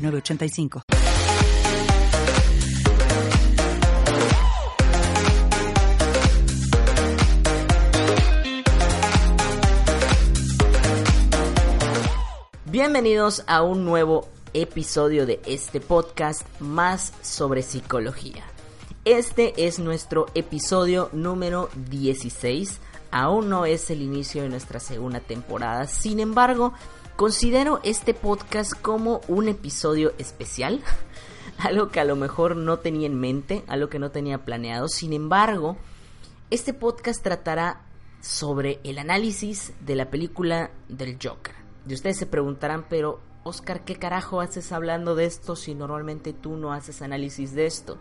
985. Bienvenidos a un nuevo episodio de este podcast más sobre psicología. Este es nuestro episodio número 16. Aún no es el inicio de nuestra segunda temporada. Sin embargo, Considero este podcast como un episodio especial, algo que a lo mejor no tenía en mente, algo que no tenía planeado. Sin embargo, este podcast tratará sobre el análisis de la película del Joker. Y ustedes se preguntarán, pero Oscar, ¿qué carajo haces hablando de esto si normalmente tú no haces análisis de esto?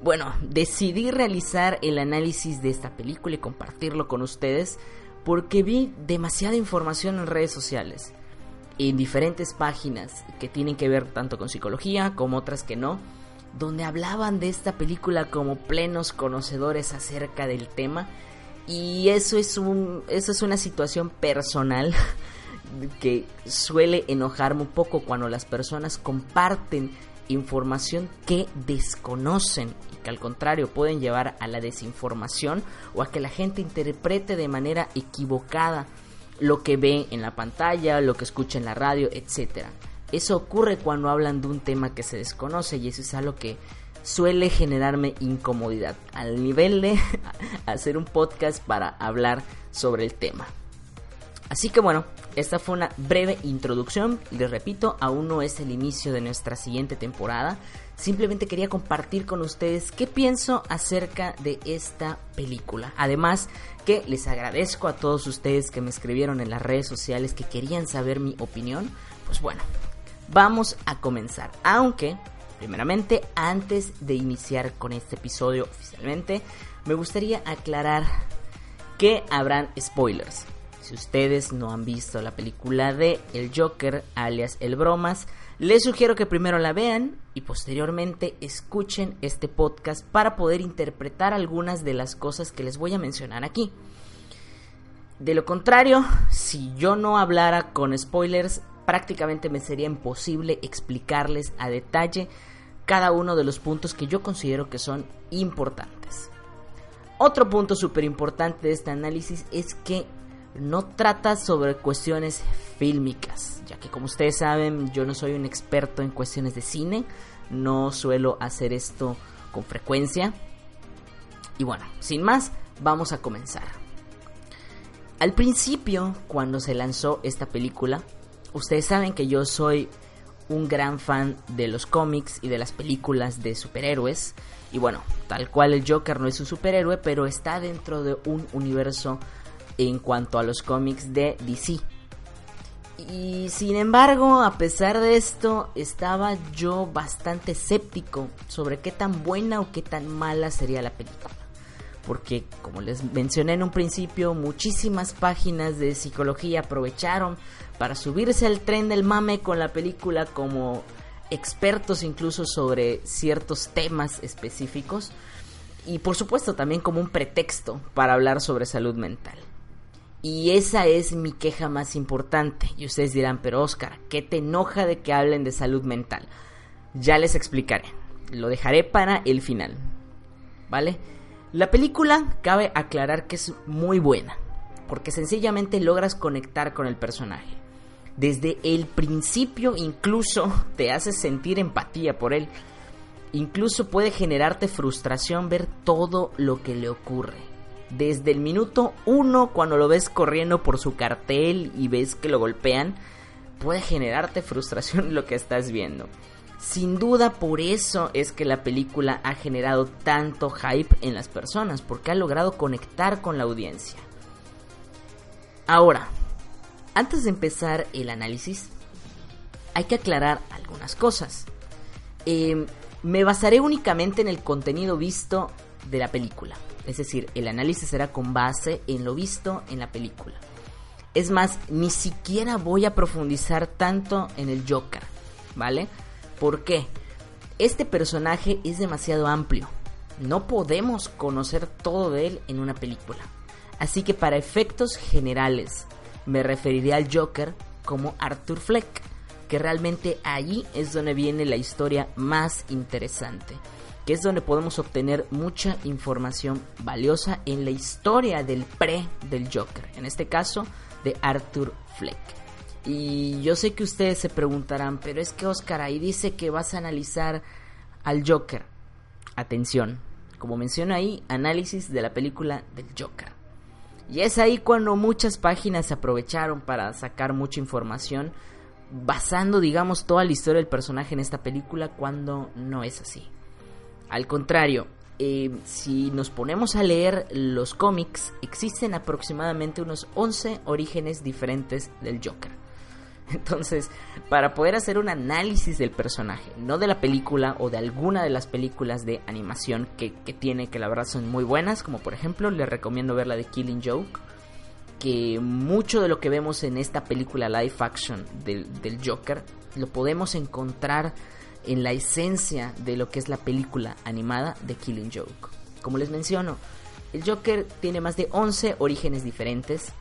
Bueno, decidí realizar el análisis de esta película y compartirlo con ustedes porque vi demasiada información en redes sociales en diferentes páginas que tienen que ver tanto con psicología como otras que no, donde hablaban de esta película como plenos conocedores acerca del tema. Y eso es un eso es una situación personal que suele enojarme un poco cuando las personas comparten información que desconocen y que al contrario pueden llevar a la desinformación o a que la gente interprete de manera equivocada lo que ve en la pantalla, lo que escucha en la radio, etc. Eso ocurre cuando hablan de un tema que se desconoce y eso es algo que suele generarme incomodidad al nivel de hacer un podcast para hablar sobre el tema. Así que bueno, esta fue una breve introducción. Les repito, aún no es el inicio de nuestra siguiente temporada. Simplemente quería compartir con ustedes qué pienso acerca de esta película. Además, que les agradezco a todos ustedes que me escribieron en las redes sociales que querían saber mi opinión. Pues bueno, vamos a comenzar. Aunque, primeramente, antes de iniciar con este episodio oficialmente, me gustaría aclarar que habrán spoilers. Si ustedes no han visto la película de El Joker, alias El Bromas, les sugiero que primero la vean y posteriormente escuchen este podcast para poder interpretar algunas de las cosas que les voy a mencionar aquí. De lo contrario, si yo no hablara con spoilers, prácticamente me sería imposible explicarles a detalle cada uno de los puntos que yo considero que son importantes. Otro punto súper importante de este análisis es que no trata sobre cuestiones fílmicas, ya que como ustedes saben yo no soy un experto en cuestiones de cine, no suelo hacer esto con frecuencia. Y bueno, sin más, vamos a comenzar. Al principio, cuando se lanzó esta película, ustedes saben que yo soy un gran fan de los cómics y de las películas de superhéroes. Y bueno, tal cual el Joker no es un superhéroe, pero está dentro de un universo en cuanto a los cómics de DC. Y sin embargo, a pesar de esto, estaba yo bastante escéptico sobre qué tan buena o qué tan mala sería la película. Porque, como les mencioné en un principio, muchísimas páginas de psicología aprovecharon para subirse al tren del mame con la película como expertos incluso sobre ciertos temas específicos. Y por supuesto también como un pretexto para hablar sobre salud mental. Y esa es mi queja más importante. Y ustedes dirán, pero Oscar, ¿qué te enoja de que hablen de salud mental? Ya les explicaré. Lo dejaré para el final. ¿Vale? La película cabe aclarar que es muy buena. Porque sencillamente logras conectar con el personaje. Desde el principio incluso te hace sentir empatía por él. Incluso puede generarte frustración ver todo lo que le ocurre desde el minuto uno cuando lo ves corriendo por su cartel y ves que lo golpean, puede generarte frustración lo que estás viendo. Sin duda por eso es que la película ha generado tanto hype en las personas, porque ha logrado conectar con la audiencia. Ahora, antes de empezar el análisis, hay que aclarar algunas cosas. Em, me basaré únicamente en el contenido visto de la película. Es decir, el análisis será con base en lo visto en la película. Es más, ni siquiera voy a profundizar tanto en el Joker, ¿vale? ¿Por qué? Este personaje es demasiado amplio. No podemos conocer todo de él en una película. Así que para efectos generales me referiré al Joker como Arthur Fleck, que realmente allí es donde viene la historia más interesante, que es donde podemos obtener mucha información valiosa en la historia del pre del Joker, en este caso de Arthur Fleck. Y yo sé que ustedes se preguntarán, pero es que Oscar ahí dice que vas a analizar al Joker. Atención, como menciono ahí, análisis de la película del Joker. Y es ahí cuando muchas páginas se aprovecharon para sacar mucha información basando, digamos, toda la historia del personaje en esta película cuando no es así. Al contrario, eh, si nos ponemos a leer los cómics, existen aproximadamente unos 11 orígenes diferentes del Joker. Entonces, para poder hacer un análisis del personaje, no de la película o de alguna de las películas de animación que, tiene, que la verdad son muy buenas, como por ejemplo les recomiendo ver la de Killing Joke, que mucho de lo que vemos en esta película live action del, del Joker lo podemos encontrar en la esencia de lo que es la película animada de Killing Joke. Como les menciono, el Joker tiene más de 11 orígenes diferentes,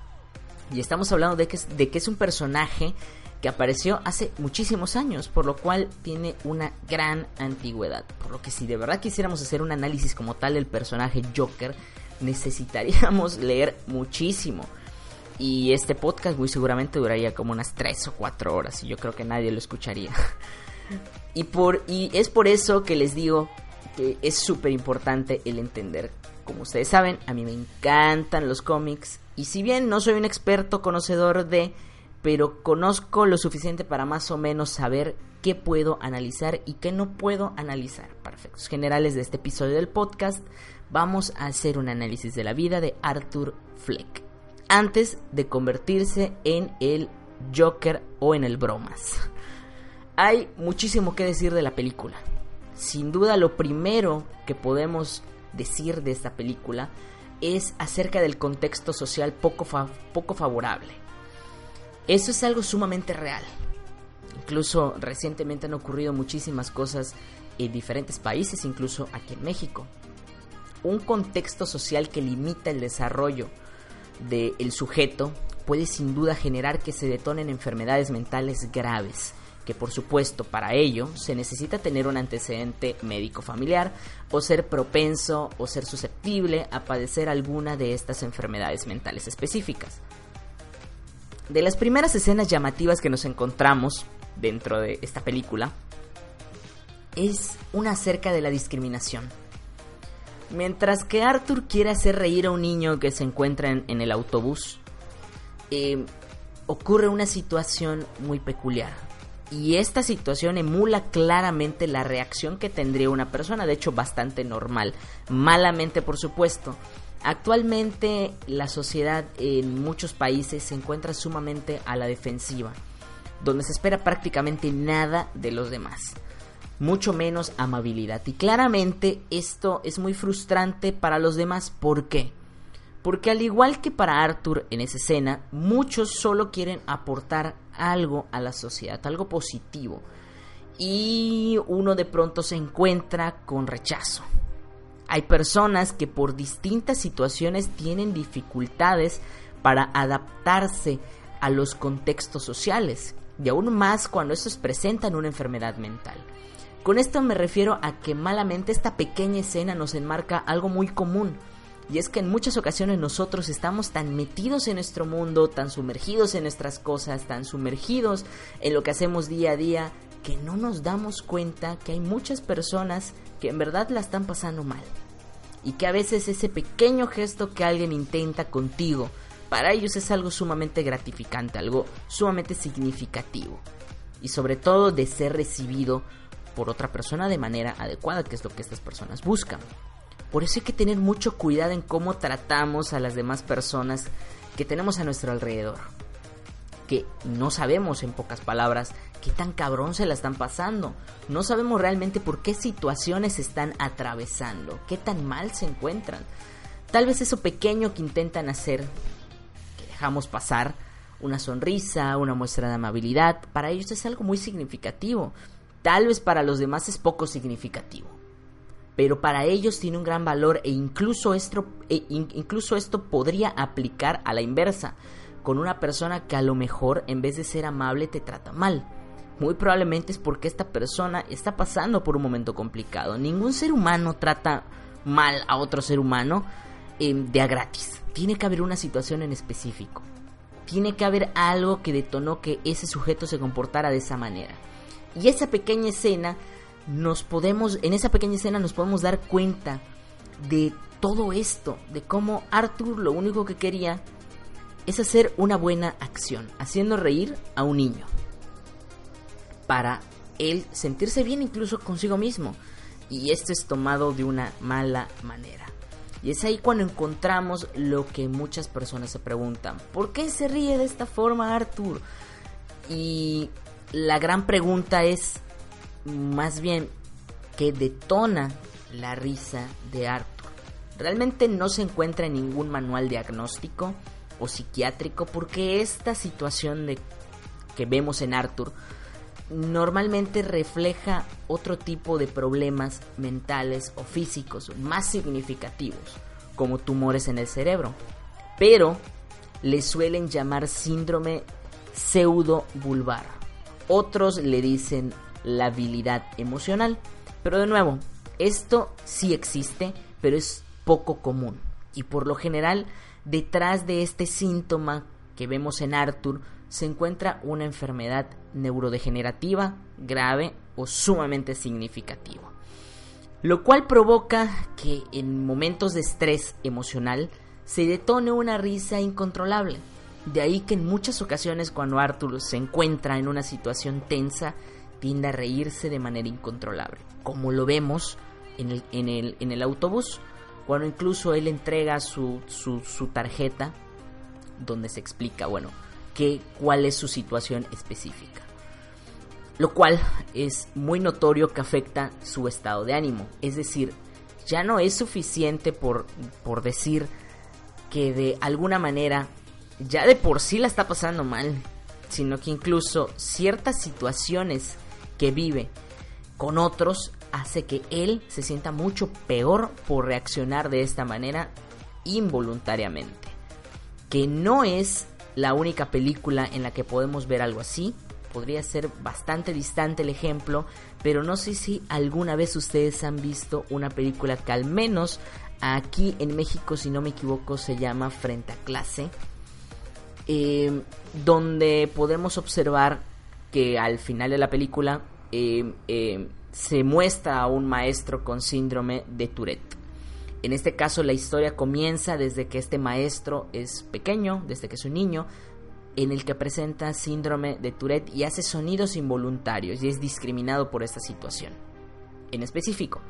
y estamos hablando de que, es, de que es un personaje que apareció hace muchísimos años, por lo cual tiene una gran antigüedad. Por lo que si de verdad quisiéramos hacer un análisis como tal del personaje Joker, necesitaríamos leer muchísimo. Y este podcast muy seguramente duraría como unas 3 o 4 horas y yo creo que nadie lo escucharía. y, por, y es por eso que les digo que es súper importante el entender. Como ustedes saben, a mí me encantan los cómics y si bien no soy un experto conocedor de, pero conozco lo suficiente para más o menos saber qué puedo analizar y qué no puedo analizar. Para efectos generales de este episodio del podcast, vamos a hacer un análisis de la vida de Arthur Fleck, antes de convertirse en el Joker o en el Bromas. Hay muchísimo que decir de la película. Sin duda lo primero que podemos decir de esta película es acerca del contexto social poco, poco favorable. Eso es algo sumamente real. Incluso recientemente han ocurrido muchísimas cosas en diferentes países, incluso aquí en México. Un contexto social que limita el desarrollo del sujeto puede sin duda generar que se detonen enfermedades mentales graves que por supuesto para ello se necesita tener un antecedente médico familiar o ser propenso o ser susceptible a padecer alguna de estas enfermedades mentales específicas. De las primeras escenas llamativas que nos encontramos dentro de esta película es una acerca de la discriminación. Mientras que Arthur quiere hacer reír a un niño que se encuentra en, el autobús, eh, ocurre una situación muy peculiar y esta situación emula claramente la reacción que tendría una persona, de hecho bastante normal, malamente por supuesto. Actualmente la sociedad en muchos países se encuentra sumamente a la defensiva, donde se espera prácticamente nada de los demás, mucho menos amabilidad. Y claramente esto es muy frustrante para los demás, ¿por qué? Porque al igual que para Arthur en esa escena, muchos solo quieren aportar algo a la sociedad, algo positivo. Y uno de pronto se encuentra con rechazo. Hay personas que por distintas situaciones tienen dificultades para adaptarse a los contextos sociales, y aún más cuando estos presentan una enfermedad mental. Con esto me refiero a que malamente esta pequeña escena nos enmarca algo muy común, y es que en muchas ocasiones nosotros estamos tan metidos en nuestro mundo, tan sumergidos en nuestras cosas, tan sumergidos en lo que hacemos día a día, que no nos damos cuenta que hay muchas personas que en verdad la están pasando mal. Y que a veces ese pequeño gesto que alguien intenta contigo, para ellos es algo sumamente gratificante, algo sumamente significativo. Y sobre todo de ser recibido por otra persona de manera adecuada, que es lo que estas personas buscan. Por eso hay que tener mucho cuidado en cómo tratamos a las demás personas que tenemos a nuestro alrededor. que no sabemos, en pocas palabras, qué tan cabrón se la están pasando. No sabemos realmente por qué situaciones están atravesando, qué tan mal se encuentran. Tal vez eso pequeño que intentan hacer, que dejamos pasar, una sonrisa, una muestra de amabilidad, para ellos es algo muy significativo. Tal vez para los demás es poco significativo. Pero para ellos tiene un gran valor e incluso esto, e incluso esto podría aplicar a la inversa, con una persona que a lo mejor en vez de ser amable te trata mal. Muy probablemente es porque esta persona está pasando por un momento complicado. Ningún ser humano trata mal a otro ser humano eh, de a gratis. Tiene que haber una situación en específico tiene que haber algo que detonó que ese sujeto se comportara de esa manera. Y esa pequeña escena nos podemos en esa pequeña escena nos podemos dar cuenta de todo esto, de cómo Arthur lo único que quería es hacer una buena acción, haciendo reír a un niño. Para él sentirse bien incluso consigo mismo. Y esto es tomado de una mala manera. Y es ahí cuando encontramos lo que muchas personas se preguntan. ¿Por qué se ríe de esta forma Arthur? Y la gran pregunta es más bien ¿qué detona la risa de Arthur. Realmente no se encuentra en ningún manual diagnóstico o psiquiátrico porque esta situación de que vemos en Arthur normalmente refleja otro tipo de problemas mentales o físicos más significativos, como tumores en el cerebro, pero le suelen llamar síndrome pseudo-vulvar. Otros le dicen la habilidad emocional, pero de nuevo, esto sí existe, pero es poco común. Y por lo general, detrás de este síntoma que vemos en Arthur se encuentra una enfermedad neurodegenerativa grave o sumamente significativo. Lo cual provoca que en momentos de estrés emocional se detone una risa incontrolable. De ahí que en muchas ocasiones cuando Arthur se encuentra en una situación tensa, tiende a reírse de manera incontrolable. Como lo vemos en el, autobús, cuando incluso él entrega su, tarjeta donde se explica, bueno, que, cuál es su situación específica. Lo cual es muy notorio que afecta su estado de ánimo. Es decir, ya no es suficiente por decir que de alguna manera ya de por sí la está pasando mal, sino que incluso ciertas situaciones que vive con otros hace que él se sienta mucho peor por reaccionar de esta manera involuntariamente. Que no es la única película en la que podemos ver algo así. Podría ser bastante distante el ejemplo, pero no sé si alguna vez ustedes han visto una película que al menos aquí en México, si no me equivoco, se llama Frente a Clase, eh, donde podemos observar que al final de la película eh, eh, se muestra a un maestro con síndrome de Tourette. En este caso la historia comienza desde que este maestro es pequeño, desde que es un niño, en el que presenta síndrome de Tourette y hace sonidos involuntarios y es discriminado por esta situación en específico.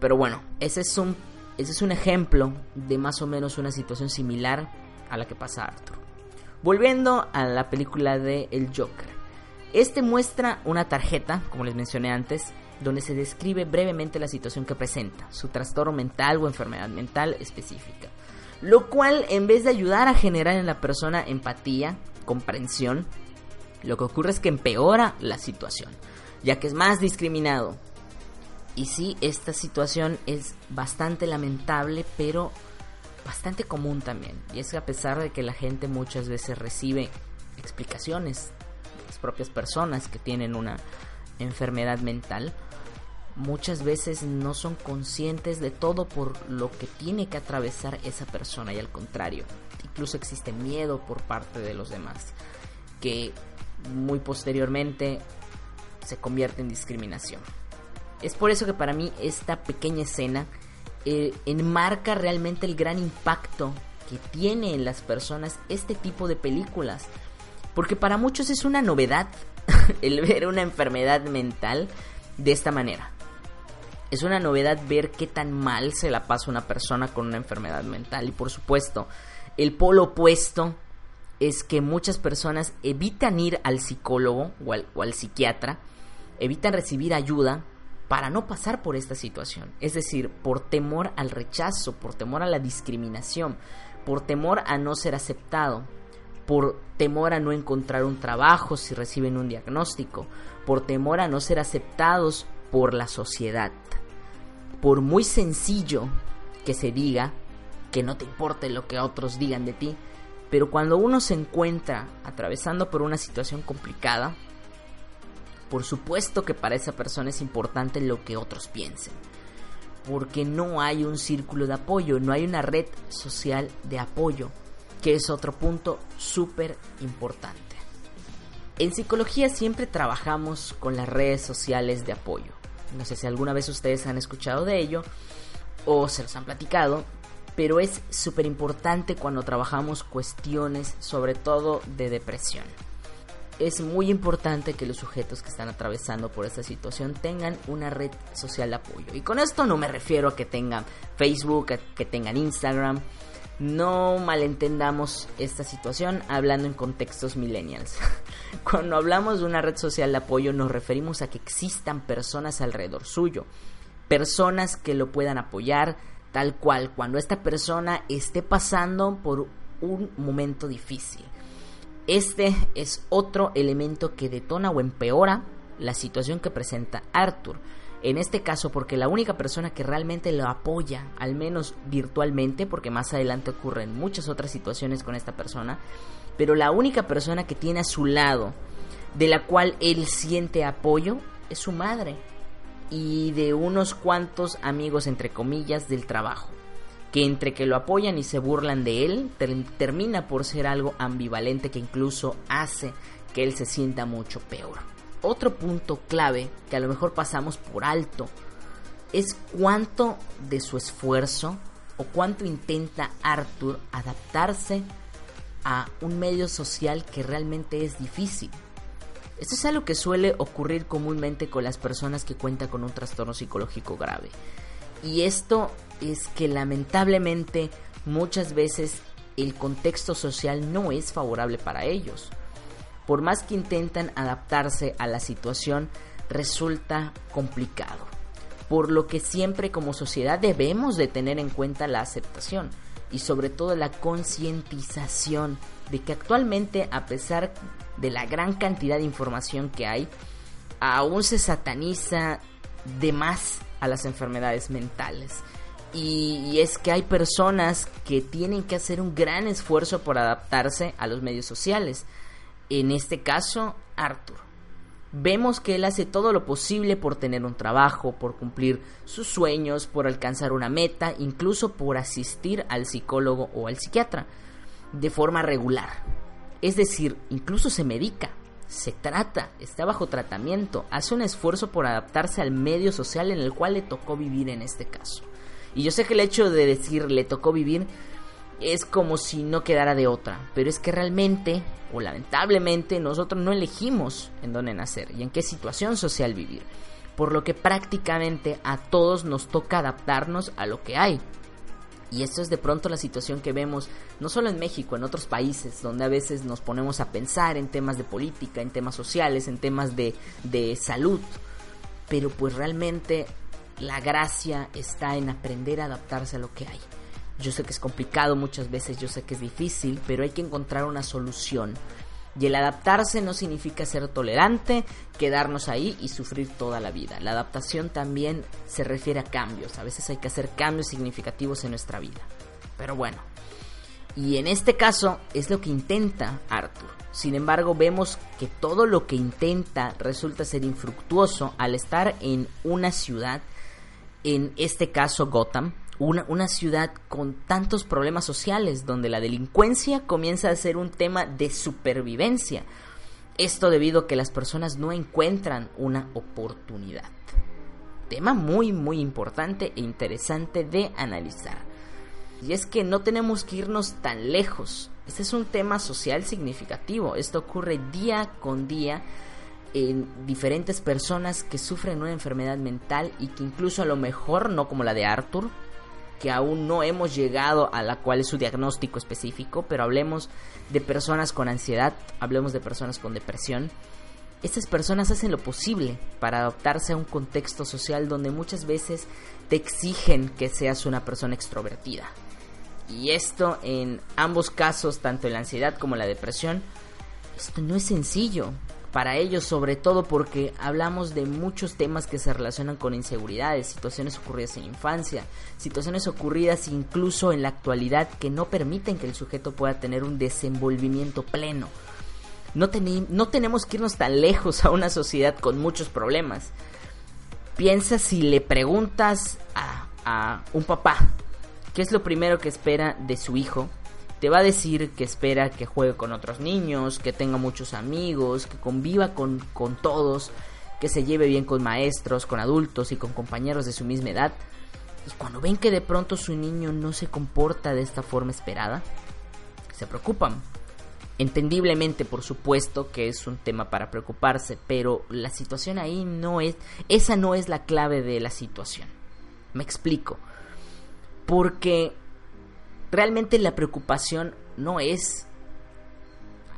Pero bueno, ese es un, ese es un ejemplo de más o menos una situación similar a la que pasa Arthur. Volviendo a la película de El Joker. Este muestra una tarjeta, como les mencioné antes, donde se describe brevemente la situación que presenta, su trastorno mental o enfermedad mental específica. Lo cual, en vez de ayudar a generar en la persona empatía, comprensión, lo que ocurre es que empeora la situación, ya que es más discriminado. Y sí, esta situación es bastante lamentable, pero bastante común también. Y es que a pesar de que la gente muchas veces recibe explicaciones propias personas que tienen una enfermedad mental, muchas veces no son conscientes de todo por lo que tiene que atravesar esa persona y al contrario, incluso existe miedo por parte de los demás, que muy posteriormente se convierte en discriminación. Es por eso que para mí esta pequeña escena eh, enmarca realmente el gran impacto que tiene en las personas este tipo de películas. Porque para muchos es una novedad el ver una enfermedad mental de esta manera. Es una novedad ver qué tan mal se la pasa una persona con una enfermedad mental. Y por supuesto, el polo opuesto es que muchas personas evitan ir al psicólogo o al, o al psiquiatra, evitan recibir ayuda para no pasar por esta situación. Es decir, por temor al rechazo, por temor a la discriminación, por temor a no ser aceptado, por temor a no encontrar un trabajo si reciben un diagnóstico, por temor a no ser aceptados por la sociedad. Por muy sencillo que se diga, que no te importe lo que otros digan de ti, pero cuando uno se encuentra atravesando por una situación complicada, por supuesto que para esa persona es importante lo que otros piensen. Porque no hay un círculo de apoyo, no hay una red social de apoyo, que es otro punto súper importante. En psicología siempre trabajamos con las redes sociales de apoyo. No sé si alguna vez ustedes han escuchado de ello o se los han platicado, pero es súper importante cuando trabajamos cuestiones sobre todo de depresión es muy importante que los sujetos que están atravesando por esta situación tengan una red social de apoyo. Y con esto no me refiero a que tengan Facebook, a que tengan Instagram. No malentendamos esta situación hablando en contextos millennials. Cuando hablamos de una red social de apoyo nos referimos a que existan personas alrededor suyo. Personas que lo puedan apoyar tal cual cuando esta persona esté pasando por un momento difícil este es otro elemento que detona o empeora la situación que presenta Arthur. En este caso, porque la única persona que realmente lo apoya, al menos virtualmente, porque más adelante ocurren muchas otras situaciones con esta persona, pero la única persona que tiene a su lado, de la cual él siente apoyo, es su madre y de unos cuantos amigos, entre comillas, del trabajo que entre que lo apoyan y se burlan de él, termina por ser algo ambivalente que incluso hace que él se sienta mucho peor. Otro punto clave que a lo mejor pasamos por alto es cuánto de su esfuerzo o cuánto intenta Arthur adaptarse a un medio social que realmente es difícil. Esto es algo que suele ocurrir comúnmente con las personas que cuentan con un trastorno psicológico grave. Y esto es que lamentablemente muchas veces el contexto social no es favorable para ellos. Por más que intentan adaptarse a la situación, resulta complicado. Por lo que siempre como sociedad debemos de tener en cuenta la aceptación y sobre todo la concientización de que actualmente a pesar de la gran cantidad de información que hay, aún se sataniza de más a las enfermedades mentales. Y, es que hay personas que tienen que hacer un gran esfuerzo por adaptarse a los medios sociales. En este caso, Arthur. Vemos que él hace todo lo posible por tener un trabajo, por cumplir sus sueños, por alcanzar una meta, incluso por asistir al psicólogo o al psiquiatra de forma regular. Es decir, incluso se medica se trata, está bajo tratamiento, hace un esfuerzo por adaptarse al medio social en el cual le tocó vivir en este caso. Y yo sé que el hecho de decir le tocó vivir es como si no quedara de otra, pero es que realmente o lamentablemente nosotros no elegimos en dónde nacer y en qué situación social vivir, por lo que prácticamente a todos nos toca adaptarnos a lo que hay. Y esto es de pronto la situación que vemos no solo en México, en otros países, donde a veces nos ponemos a pensar en temas de política, en temas sociales, en temas de, de salud. Pero pues realmente la gracia está en aprender a adaptarse a lo que hay. Yo sé que es complicado muchas veces, yo sé que es difícil, pero hay que encontrar una solución. Y el adaptarse no significa ser tolerante, quedarnos ahí y sufrir toda la vida. La adaptación también se refiere a cambios. A veces hay que hacer cambios significativos en nuestra vida. Pero bueno. Y en este caso es lo que intenta Arthur. Sin embargo, vemos que todo lo que intenta resulta ser infructuoso al estar en una ciudad, en este caso Gotham, una, ciudad con tantos problemas sociales, donde la delincuencia comienza a ser un tema de supervivencia. Esto debido a que las personas no encuentran una oportunidad. Tema muy muy importante e interesante de analizar. Y es que no tenemos que irnos tan lejos. Este es un tema social significativo. Esto ocurre día con día en diferentes personas que sufren una enfermedad mental y que incluso a lo mejor, no como la de Arthur, que aún no hemos llegado a la cual es su diagnóstico específico, pero hablemos de personas con ansiedad, hablemos de personas con depresión. Estas personas hacen lo posible para adaptarse a un contexto social donde muchas veces te exigen que seas una persona extrovertida. Y esto en ambos casos, tanto en la ansiedad como en la depresión, esto no es sencillo para ellos, sobre todo porque hablamos de muchos temas que se relacionan con inseguridades, situaciones ocurridas en infancia, situaciones ocurridas incluso en la actualidad que no permiten que el sujeto pueda tener un desenvolvimiento pleno. No, tenemos que irnos tan lejos a una sociedad con muchos problemas. Piensa si le preguntas a, a un papá qué es lo primero que espera de su hijo te va a decir que espera que juegue con otros niños, que tenga muchos amigos, que conviva con, con todos, que se lleve bien con maestros, con adultos y con compañeros de su misma edad. Y cuando ven que de pronto su niño no se comporta de esta forma esperada, se preocupan. Entendiblemente, por supuesto, que es un tema para preocuparse, pero la situación ahí no es, esa no es la clave de la situación. Me explico. Porque realmente la preocupación no es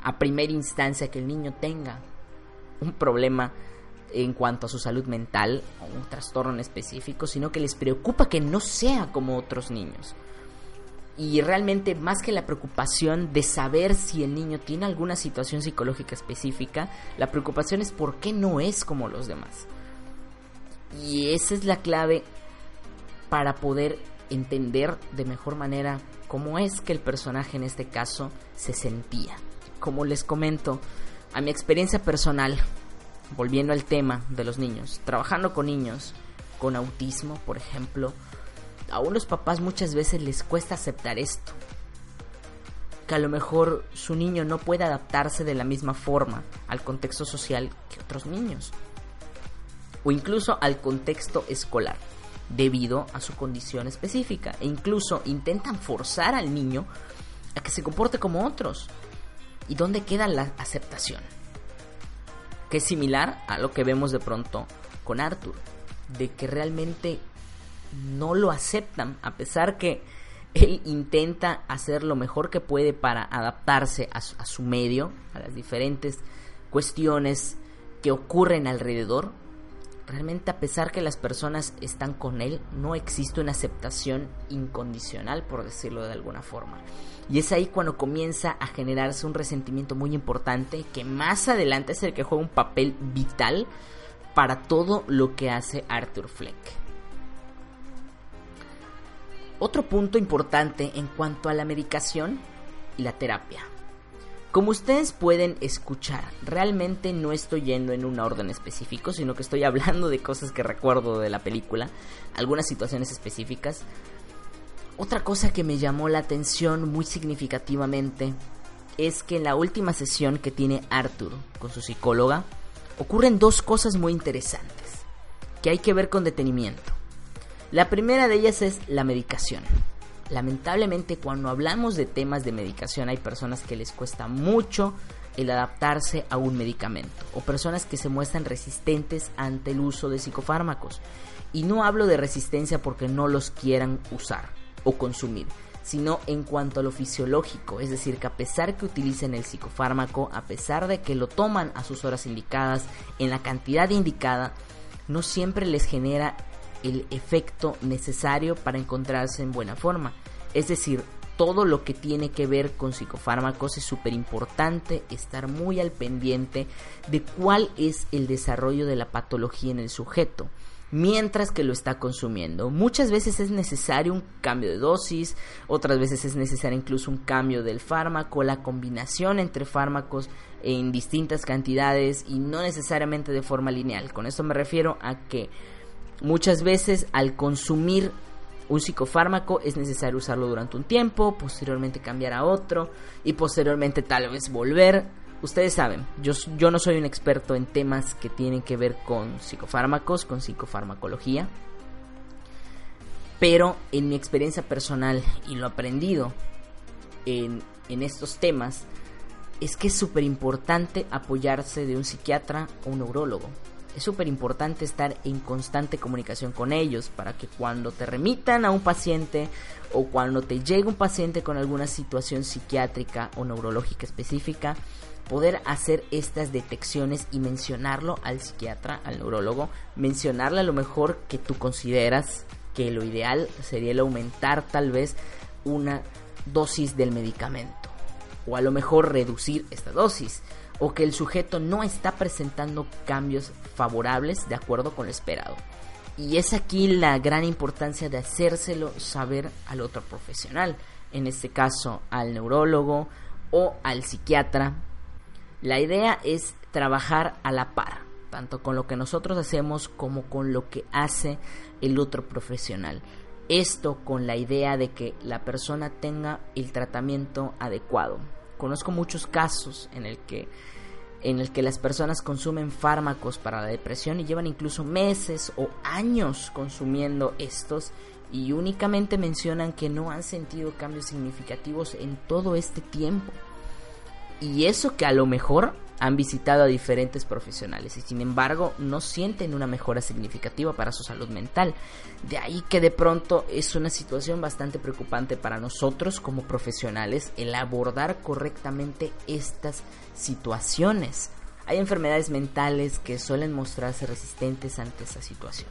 a primera instancia que el niño tenga un problema en cuanto a su salud mental o un trastorno en específico, sino que les preocupa que no sea como otros niños. Y realmente más que la preocupación de saber si el niño tiene alguna situación psicológica específica, la preocupación es por qué no es como los demás. Y esa es la clave para poder entender de mejor manera cómo es que el personaje en este caso se sentía. Como les comento, a mi experiencia personal, volviendo al tema de los niños, trabajando con niños con autismo, por ejemplo, a unos papás muchas veces les cuesta aceptar esto. Que a lo mejor su niño no puede adaptarse de la misma forma al contexto social que otros niños. O incluso al contexto escolar debido a su condición específica e incluso intentan forzar al niño a que se comporte como otros. ¿Y dónde queda la aceptación? Que es similar a lo que vemos de pronto con Arthur, de que realmente no lo aceptan a pesar que él intenta hacer lo mejor que puede para adaptarse a su, a su medio, a las diferentes cuestiones que ocurren alrededor, realmente a pesar que las personas están con él, no existe una aceptación incondicional, por decirlo de alguna forma. Y es ahí cuando comienza a generarse un resentimiento muy importante que más adelante es el que juega un papel vital para todo lo que hace Arthur Fleck. Otro punto importante en cuanto a la medicación y la terapia. Como ustedes pueden escuchar, realmente no estoy yendo en un orden específico, sino que estoy hablando de cosas que recuerdo de la película, algunas situaciones específicas. Otra cosa que me llamó la atención muy significativamente es que en la última sesión que tiene Arthur con su psicóloga, ocurren dos cosas muy interesantes que hay que ver con detenimiento. La primera de ellas es la medicación. Lamentablemente cuando hablamos de temas de medicación hay personas que les cuesta mucho el adaptarse a un medicamento o personas que se muestran resistentes ante el uso de psicofármacos. Y no hablo de resistencia porque no los quieran usar o consumir, sino en cuanto a lo fisiológico, es decir, que a pesar que utilicen el psicofármaco, a pesar de que lo toman a sus horas indicadas, en la cantidad indicada, no siempre les genera el efecto necesario para encontrarse en buena forma. Es decir, todo lo que tiene que ver con psicofármacos es súper importante estar muy al pendiente de cuál es el desarrollo de la patología en el sujeto mientras que lo está consumiendo. Muchas veces es necesario un cambio de dosis, otras veces es necesario incluso un cambio del fármaco, la combinación entre fármacos en distintas cantidades y no necesariamente de forma lineal. Con esto me refiero a que Muchas veces al consumir un psicofármaco es necesario usarlo durante un tiempo, posteriormente cambiar a otro y posteriormente tal vez volver. Ustedes saben, yo, yo no soy un experto en temas que tienen que ver con psicofármacos, con psicofarmacología, pero en mi experiencia personal y lo aprendido en, en estos temas, es que es súper importante apoyarse de un psiquiatra o un neurólogo Es súper importante estar en constante comunicación con ellos para que cuando te remitan a un paciente o cuando te llegue un paciente con alguna situación psiquiátrica o neurológica específica, poder hacer estas detecciones y mencionarlo al psiquiatra, al neurólogo, mencionarle a lo mejor que tú consideras que lo ideal sería el aumentar tal vez una dosis del medicamento o a lo mejor reducir esta dosis o que el sujeto no está presentando cambios favorables de acuerdo con lo esperado. Y es aquí la gran importancia de hacérselo saber al otro profesional, en este caso al neurólogo o al psiquiatra. La idea es trabajar a la par, tanto con lo que nosotros hacemos como con lo que hace el otro profesional. Esto con la idea de que la persona tenga el tratamiento adecuado. Conozco muchos casos en el que en el que las personas consumen fármacos para la depresión y llevan incluso meses o años consumiendo estos y únicamente mencionan que no han sentido cambios significativos en todo este tiempo. Y eso que a lo mejor han visitado a diferentes profesionales y sin embargo no sienten una mejora significativa para su salud mental. De ahí que de pronto es una situación bastante preocupante para nosotros como profesionales el abordar correctamente estas situaciones. Hay enfermedades mentales que suelen mostrarse resistentes ante esa situación.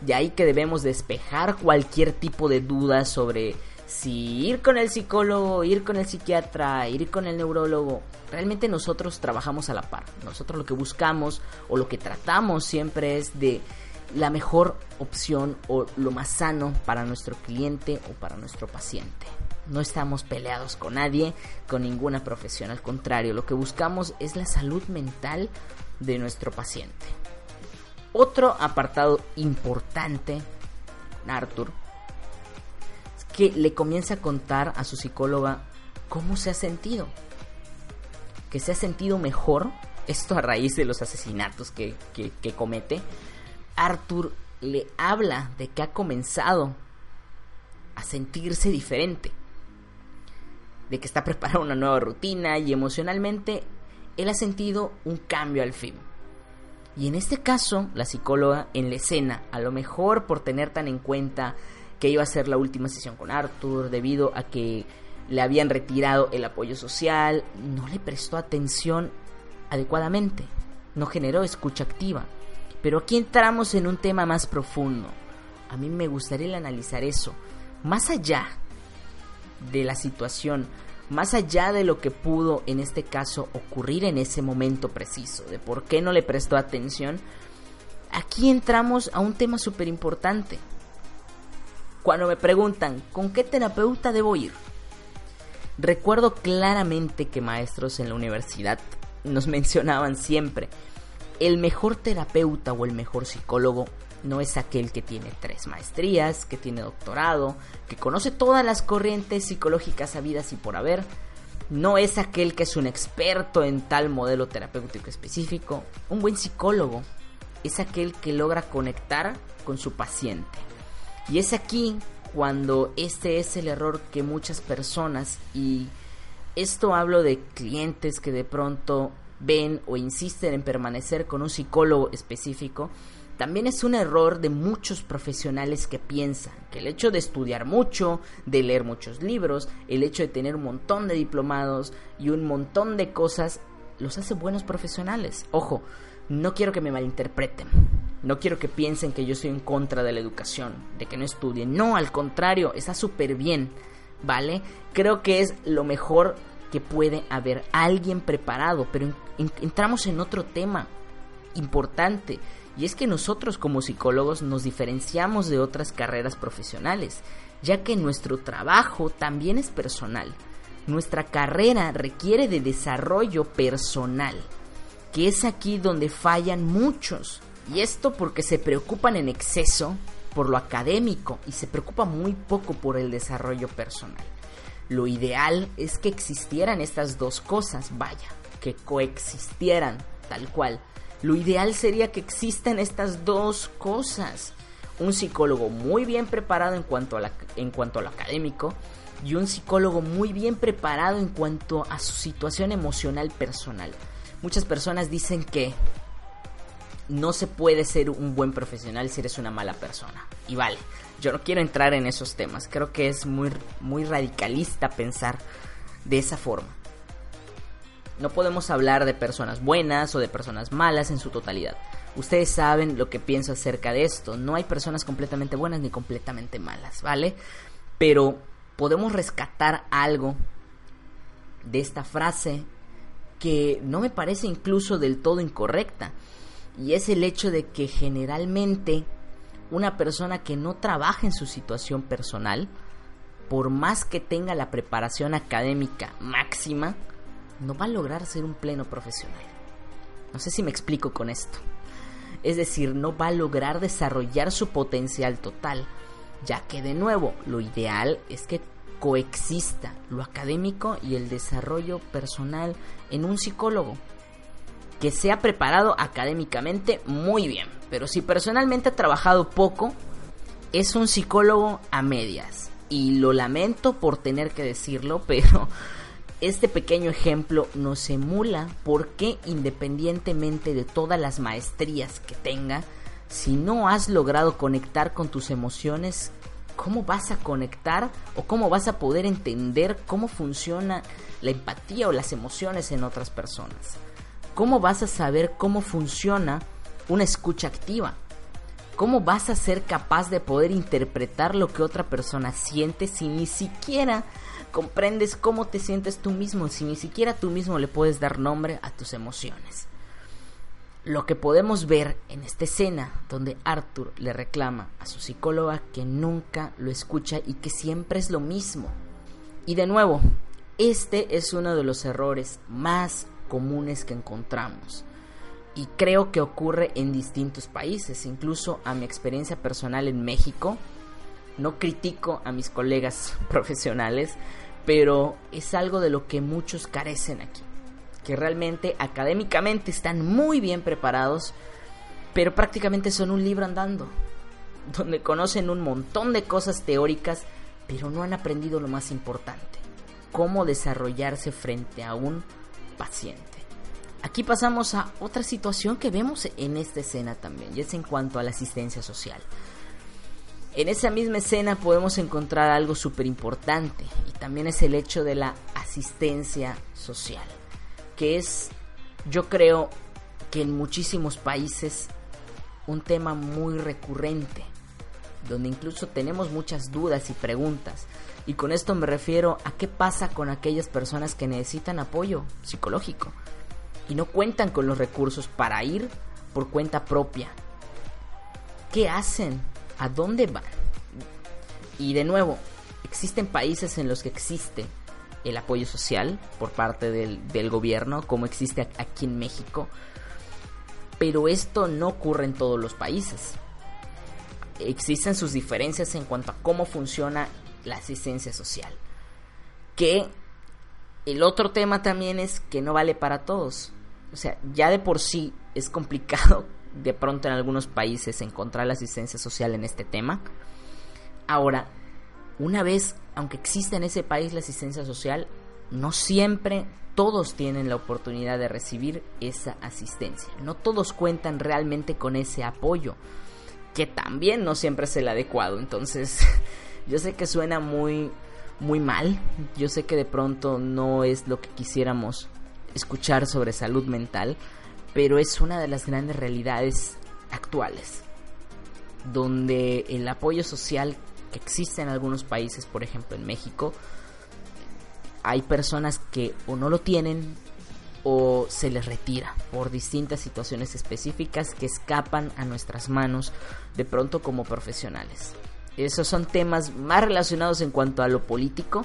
De ahí que debemos despejar cualquier tipo de duda sobre si ir con el psicólogo, ir con el psiquiatra, ir con el neurólogo, realmente nosotros trabajamos a la par. Nosotros lo que buscamos o lo que tratamos siempre es de la mejor opción o lo más sano para nuestro cliente o para nuestro paciente. No estamos peleados con nadie, con ninguna profesión, al contrario, lo que buscamos es la salud mental de nuestro paciente. Otro apartado importante, Arthur, que le comienza a contar a su psicóloga cómo se ha sentido. Que se ha sentido mejor, esto a raíz de los asesinatos que, que, comete. Arthur le habla de que ha comenzado a sentirse diferente. De que está preparando una nueva rutina y emocionalmente él ha sentido un cambio al fin. Y en este caso, la psicóloga en la escena, a lo mejor por tener tan en cuenta que iba a ser la última sesión con Arthur debido a que le habían retirado el apoyo social, no le prestó atención adecuadamente, no generó escucha activa. Pero aquí entramos en un tema más profundo. A mí me gustaría analizar eso, más allá de la situación, más allá de lo que pudo en este caso ocurrir en ese momento preciso, de por qué no le prestó atención, aquí entramos a un tema súper importante, cuando me preguntan, ¿con qué terapeuta debo ir? Recuerdo claramente que maestros en la universidad nos mencionaban siempre, el mejor terapeuta o el mejor psicólogo no es aquel que tiene tres maestrías, que tiene doctorado, que conoce todas las corrientes psicológicas habidas y por haber. No es aquel que es un experto en tal modelo terapéutico específico. Un buen psicólogo es aquel que logra conectar con su paciente y es aquí cuando este es el error que muchas personas, y esto hablo de clientes que de pronto ven o insisten en permanecer con un psicólogo específico, también es un error de muchos profesionales que piensan que el hecho de estudiar mucho, de leer muchos libros, el hecho de tener un montón de diplomados y un montón de cosas los hace buenos profesionales. Ojo, no quiero que me malinterpreten. No quiero que piensen que yo soy en contra de la educación, de que no estudien. No, al contrario, está súper bien, ¿vale? Creo que es lo mejor que puede haber alguien preparado, pero entramos en otro tema importante, y es que nosotros como psicólogos nos diferenciamos de otras carreras profesionales, ya que nuestro trabajo también es personal. Nuestra carrera requiere de desarrollo personal que es aquí donde fallan muchos. Y esto porque se preocupan en exceso por lo académico y se preocupa muy poco por el desarrollo personal. Lo ideal es que existieran estas dos cosas, vaya, que coexistieran tal cual. Lo ideal sería que existan estas dos cosas. Un psicólogo muy bien preparado en cuanto a, la, en cuanto a lo académico y un psicólogo muy bien preparado en cuanto a su situación emocional personal. Muchas personas dicen que no se puede ser un buen profesional si eres una mala persona. Y vale, yo no quiero entrar en esos temas. Creo que es muy, muy radicalista pensar de esa forma. No podemos hablar de personas buenas o de personas malas en su totalidad. Ustedes saben lo que pienso acerca de esto. No hay personas completamente buenas ni completamente malas, ¿vale? Pero podemos rescatar algo de esta frase que no me parece incluso del todo incorrecta. Y es el hecho de que generalmente una persona que no trabaja en su situación personal, por más que tenga la preparación académica máxima, no va a lograr ser un pleno profesional. No sé si me explico con esto. Es decir, no va a lograr desarrollar su potencial total, ya que de nuevo lo ideal es que coexista lo académico y el desarrollo personal en un psicólogo que sea preparado académicamente muy bien, pero si personalmente ha trabajado poco, es un psicólogo a medias. Y lo lamento por tener que decirlo, pero este pequeño ejemplo nos emula por qué independientemente de todas las maestrías que tenga, si no has logrado conectar con tus emociones, ¿cómo vas a conectar o cómo vas a poder entender cómo funciona la empatía o las emociones en otras personas? ¿Cómo vas a saber cómo funciona una escucha activa? ¿Cómo vas a ser capaz de poder interpretar lo que otra persona siente si ni siquiera comprendes cómo te sientes tú mismo, si ni siquiera tú mismo le puedes dar nombre a tus emociones? Lo que podemos ver en esta escena donde Arthur le reclama a su psicóloga que nunca lo escucha y que siempre es lo mismo. Y de nuevo, este es uno de los errores más comunes que encontramos. Y creo que ocurre en distintos países, incluso a mi experiencia personal en México. No critico a mis colegas profesionales, pero es algo de lo que muchos carecen aquí. Que realmente académicamente están muy bien preparados, pero prácticamente son un libro andando, donde conocen un montón de cosas teóricas, pero no han aprendido lo más importante, cómo desarrollarse frente a un paciente. Aquí pasamos a otra situación que vemos en esta escena también, y es en cuanto a la asistencia social. En esa misma escena podemos encontrar algo súper importante, y también es el hecho de la asistencia social, que es, yo creo, que en muchísimos países un tema muy recurrente, donde incluso tenemos muchas dudas y preguntas. Y con esto me refiero a qué pasa con aquellas personas que necesitan apoyo psicológico y no cuentan con los recursos para ir por cuenta propia. ¿Qué hacen? ¿A dónde van? Y de nuevo, existen países en los que existe el apoyo social por parte del, gobierno, como existe aquí en México, pero esto no ocurre en todos los países. Existen sus diferencias en cuanto a cómo funciona la asistencia social. Que el otro tema también es que no vale para todos. O sea, ya de por sí es complicado de pronto en algunos países encontrar la asistencia social en este tema. Ahora, una vez, aunque exista en ese país la asistencia social, no siempre todos tienen la oportunidad de recibir esa asistencia. No todos cuentan realmente con ese apoyo, que también no siempre es el adecuado. Entonces, yo sé que suena muy muy mal. Yo sé que de pronto no es lo que quisiéramos escuchar sobre salud mental, pero es una de las grandes realidades actuales, donde el apoyo social que existe en algunos países, por ejemplo en México, hay personas que o no lo tienen o se les retira por distintas situaciones específicas que escapan a nuestras manos de pronto como profesionales. Esos son temas más relacionados en cuanto a lo político.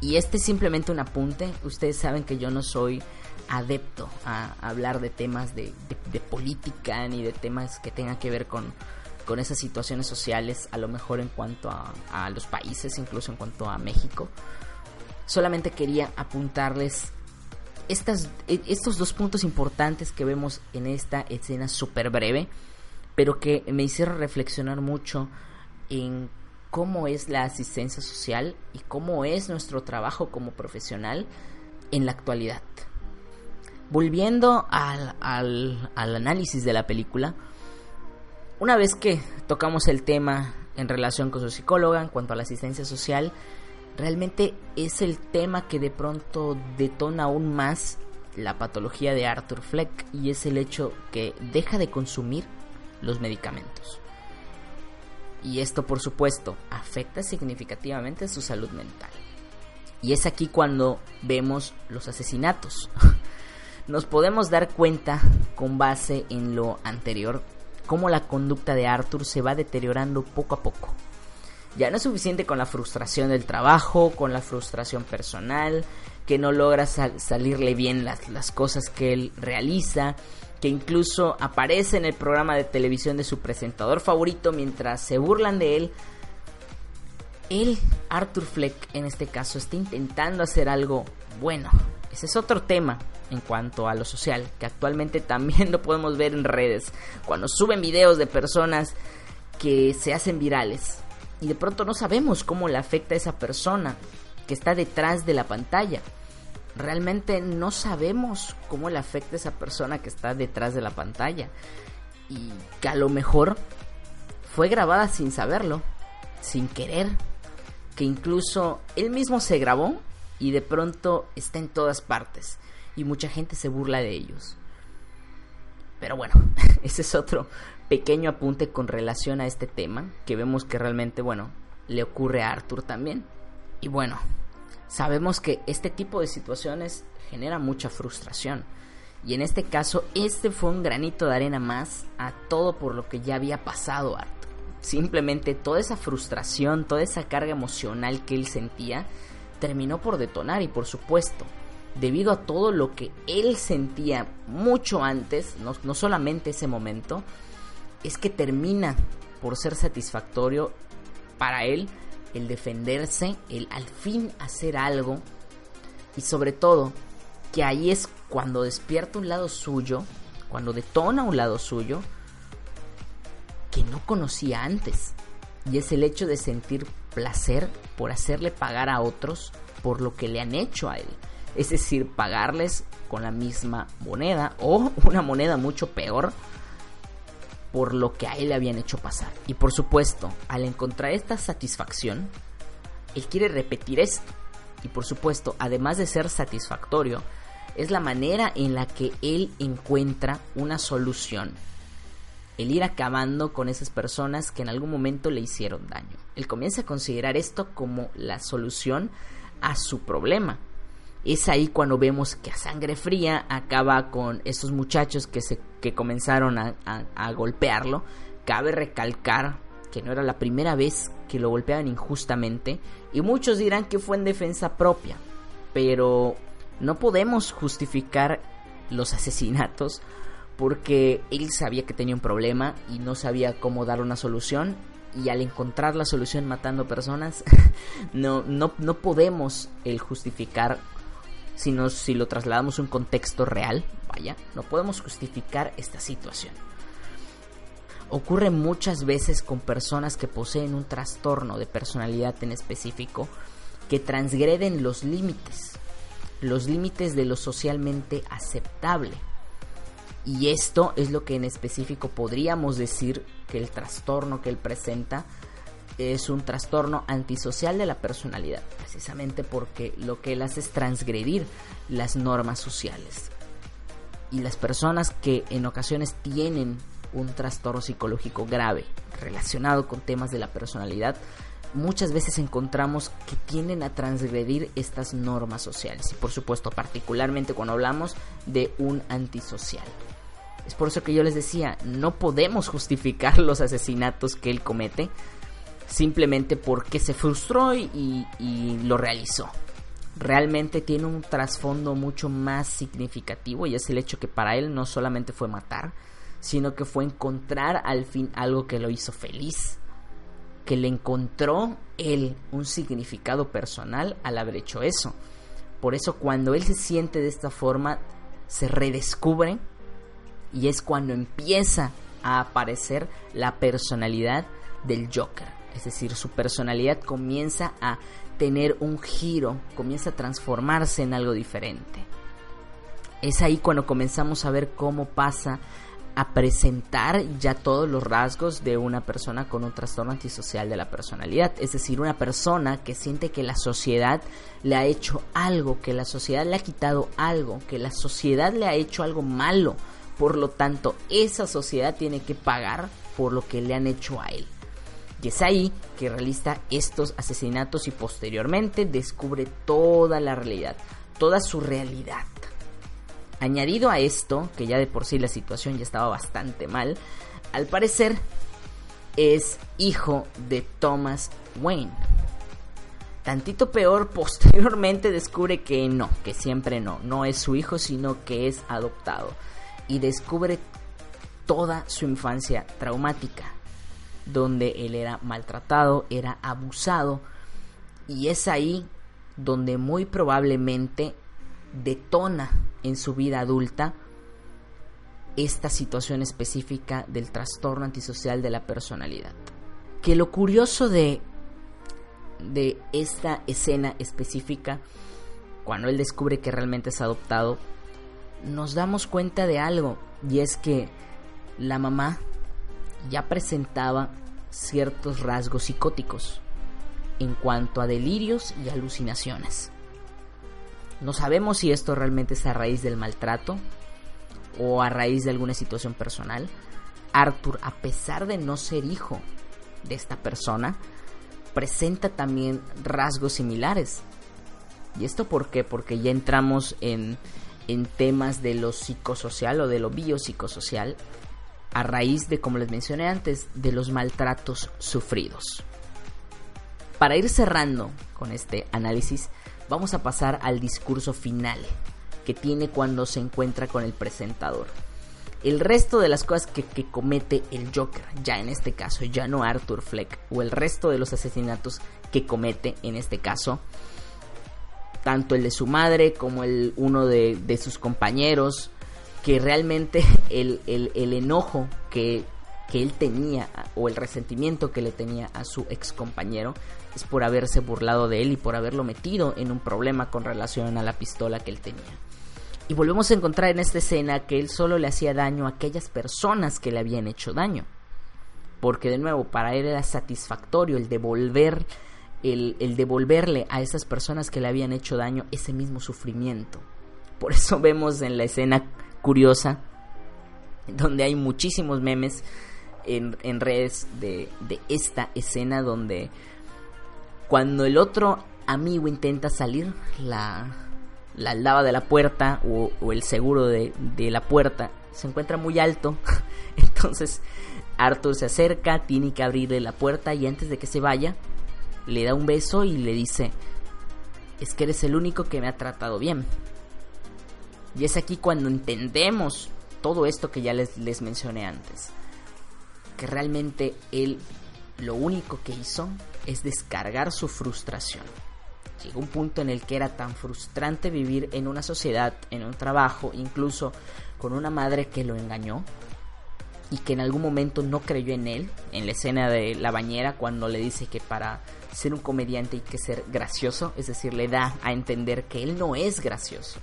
Y este es simplemente un apunte. Ustedes saben que yo no soy adepto a hablar de temas de, política ni de temas que tengan que ver con, con esas situaciones sociales, a lo mejor en cuanto a, los países, incluso en cuanto a México. Solamente quería apuntarles estas, estos dos puntos importantes que vemos en esta escena súper breve, pero que me hicieron reflexionar mucho en cómo es la asistencia social y cómo es nuestro trabajo como profesional en la actualidad. volviendo al, al, al análisis de la película, una vez que tocamos el tema en relación con su psicóloga en cuanto a la asistencia social, realmente es el tema que de pronto detona aún más la patología de Arthur Fleck y es el hecho que deja de consumir los medicamentos. Y esto por supuesto afecta significativamente su salud mental. Y es aquí cuando vemos los asesinatos. Nos podemos dar cuenta con base en lo anterior cómo la conducta de Arthur se va deteriorando poco a poco. Ya no es suficiente con la frustración del trabajo, con la frustración personal, que no logra salirle bien las, las cosas que él realiza, que incluso aparece en el programa de televisión de su presentador favorito mientras se burlan de él. Él, Arthur Fleck, en este caso, está intentando hacer algo bueno. Ese es otro tema en cuanto a lo social, que actualmente también lo podemos ver en redes, cuando suben videos de personas que se hacen virales y de pronto no sabemos cómo le afecta a esa persona que está detrás de la pantalla. Realmente no sabemos cómo le afecta a esa persona que está detrás de la pantalla. Y que a lo mejor fue grabada sin saberlo, sin querer. Que incluso él mismo se grabó y de pronto está en todas partes. Y mucha gente se burla de ellos. Pero bueno, ese es otro pequeño apunte con relación a este tema, que vemos que realmente, bueno, le ocurre a Arthur también. Y bueno, sabemos que este tipo de situaciones genera mucha frustración. Y en este caso, este fue un granito de arena más a todo por lo que ya había pasado Arthur. Simplemente toda esa frustración, toda esa carga emocional que él sentía, terminó por detonar y por supuesto, debido a todo lo que él sentía mucho antes, no, no solamente ese momento, es que termina por ser satisfactorio para él el defenderse, el al fin hacer algo y sobre todo que ahí es cuando despierta un lado suyo, cuando detona un lado suyo que no conocía antes y es el hecho de sentir placer por hacerle pagar a otros por lo que le han hecho a él. Es decir, pagarles con la misma moneda o una moneda mucho peor por lo que a él le habían hecho pasar. Y por supuesto, al encontrar esta satisfacción, él quiere repetir esto. Y por supuesto, además de ser satisfactorio, es la manera en la que él encuentra una solución. El ir acabando con esas personas que en algún momento le hicieron daño. Él comienza a considerar esto como la solución a su problema. Es ahí cuando vemos que a sangre fría acaba con esos muchachos que, se, que comenzaron a, a golpearlo. Cabe recalcar que no era la primera vez que lo golpeaban injustamente y muchos dirán que fue en defensa propia, pero no podemos justificar los asesinatos porque él sabía que tenía un problema y no sabía cómo dar una solución y al encontrar la solución matando personas no, no, no podemos el justificar sino si lo trasladamos a un contexto real, vaya, no podemos justificar esta situación. Ocurre muchas veces con personas que poseen un trastorno de personalidad en específico que transgreden los límites, los límites de lo socialmente aceptable. Y esto es lo que en específico podríamos decir que el trastorno que él presenta es un trastorno antisocial de la personalidad, precisamente porque lo que él hace es transgredir las normas sociales. Y las personas que en ocasiones tienen un trastorno psicológico grave relacionado con temas de la personalidad, muchas veces encontramos que tienden a transgredir estas normas sociales. Y por supuesto, particularmente cuando hablamos de un antisocial. Es por eso que yo les decía, no podemos justificar los asesinatos que él comete, simplemente porque se frustró y, lo realizó. Realmente tiene un trasfondo mucho más significativo y es el hecho que para él no solamente fue matar, sino que fue encontrar al fin algo que lo hizo feliz, que le encontró él un significado personal al haber hecho eso. Por eso cuando él se siente de esta forma, se redescubre y es cuando empieza a aparecer la personalidad del Joker. Es decir, su personalidad comienza a tener un giro, comienza a transformarse en algo diferente. Es ahí cuando comenzamos a ver cómo pasa a presentar ya todos los rasgos de una persona con un trastorno antisocial de la personalidad. Es decir, una persona que siente que la sociedad le ha hecho algo, que la sociedad le ha quitado algo, que la sociedad le ha hecho algo malo. Por lo tanto, esa sociedad tiene que pagar por lo que le han hecho a él. Y es ahí que realiza estos asesinatos y posteriormente descubre toda la realidad, toda su realidad. Añadido a esto, que ya de por sí la situación ya estaba bastante mal, al parecer es hijo de Thomas Wayne. Tantito peor, posteriormente descubre que no, que siempre no, no es su hijo, sino que es adoptado. Y descubre toda su infancia traumática, donde él era maltratado, era abusado, y es ahí donde muy probablemente detona en su vida adulta esta situación específica del trastorno antisocial de la personalidad. Que lo curioso de, de esta escena específica, cuando él descubre que realmente es adoptado, nos damos cuenta de algo, y es que la mamá ya presentaba ciertos rasgos psicóticos en cuanto a delirios y alucinaciones. No sabemos si esto realmente es a raíz del maltrato o a raíz de alguna situación personal. Arthur, a pesar de no ser hijo de esta persona, presenta también rasgos similares. ¿Y esto por qué? Porque ya entramos en, en temas de lo psicosocial o de lo biopsicosocial a raíz de, como les mencioné antes, de los maltratos sufridos. Para ir cerrando con este análisis, vamos a pasar al discurso final que tiene cuando se encuentra con el presentador. El resto de las cosas que, comete el Joker, ya en este caso, ya no Arthur Fleck, o el resto de los asesinatos que comete en este caso, tanto el de su madre como el uno de, sus compañeros, que realmente el, el enojo que, que él tenía o el resentimiento que le tenía a su ex compañero es por haberse burlado de él y por haberlo metido en un problema con relación a la pistola que él tenía. Y volvemos a encontrar en esta escena que él solo le hacía daño a aquellas personas que le habían hecho daño. Porque de nuevo, para él era satisfactorio el devolver, el, el devolverle a esas personas que le habían hecho daño ese mismo sufrimiento. Por eso vemos en la escena curiosa, donde hay muchísimos memes en, en redes de, de esta escena donde cuando el otro amigo intenta salir, la, la aldaba de la puerta o, el seguro de, de, la puerta se encuentra muy alto. Entonces Arthur se acerca, tiene que abrirle la puerta y antes de que se vaya, le da un beso y le dice, es que eres el único que me ha tratado bien. Y es aquí cuando entendemos todo esto que ya les, les mencioné antes. Que realmente él lo único que hizo es descargar su frustración. Llegó un punto en el que era tan frustrante vivir en una sociedad, en un trabajo, incluso con una madre que lo engañó y que en algún momento no creyó en él, en la escena de la bañera cuando le dice que para ser un comediante hay que ser gracioso, es decir, le da a entender que él no es gracioso.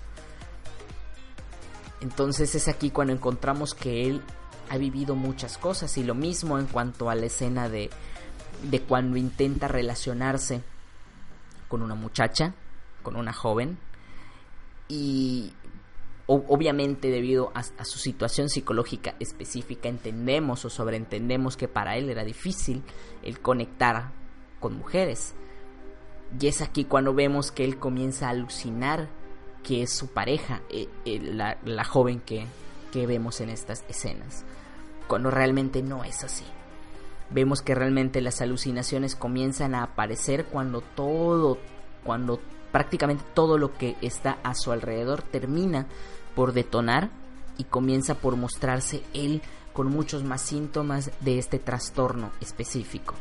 Entonces es aquí cuando encontramos que él ha vivido muchas cosas y lo mismo en cuanto a la escena de de cuando intenta relacionarse con una muchacha, con una joven, y obviamente debido a, su situación psicológica específica entendemos o sobreentendemos que para él era difícil el conectar con mujeres. Y es aquí cuando vemos que él comienza a alucinar que es su pareja, eh, eh, la, la joven que, que vemos en estas escenas, cuando realmente no es así. Vemos que realmente las alucinaciones comienzan a aparecer cuando todo, cuando prácticamente todo lo que está a su alrededor termina por detonar y comienza por mostrarse él con muchos más síntomas de este trastorno específico.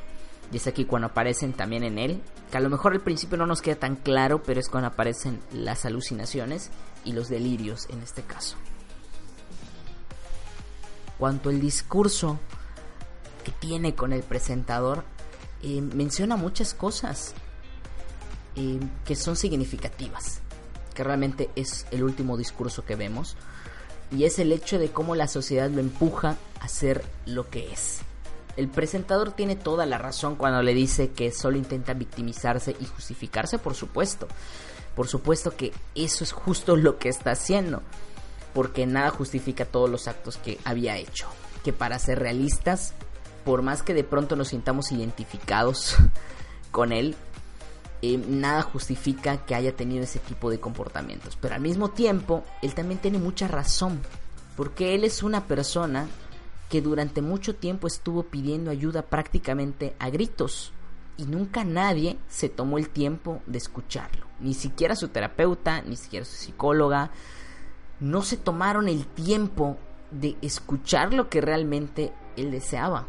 Y es aquí cuando aparecen también en él, que a lo mejor al principio no nos queda tan claro, pero es cuando aparecen las alucinaciones y los delirios en este caso. Cuanto el discurso que tiene con el presentador, eh, menciona muchas cosas eh, que son significativas, que realmente es el último discurso que vemos, y es el hecho de cómo la sociedad lo empuja a ser lo que es. El presentador tiene toda la razón cuando le dice que solo intenta victimizarse y justificarse, por supuesto. Por supuesto que eso es justo lo que está haciendo, porque nada justifica todos los actos que había hecho. Que para ser realistas, por más que de pronto nos sintamos identificados con él, eh, nada justifica que haya tenido ese tipo de comportamientos. Pero al mismo tiempo, él también tiene mucha razón, porque él es una persona que durante mucho tiempo estuvo pidiendo ayuda prácticamente a gritos y nunca nadie se tomó el tiempo de escucharlo. Ni siquiera su terapeuta, ni siquiera su psicóloga, no se tomaron el tiempo de escuchar lo que realmente él deseaba.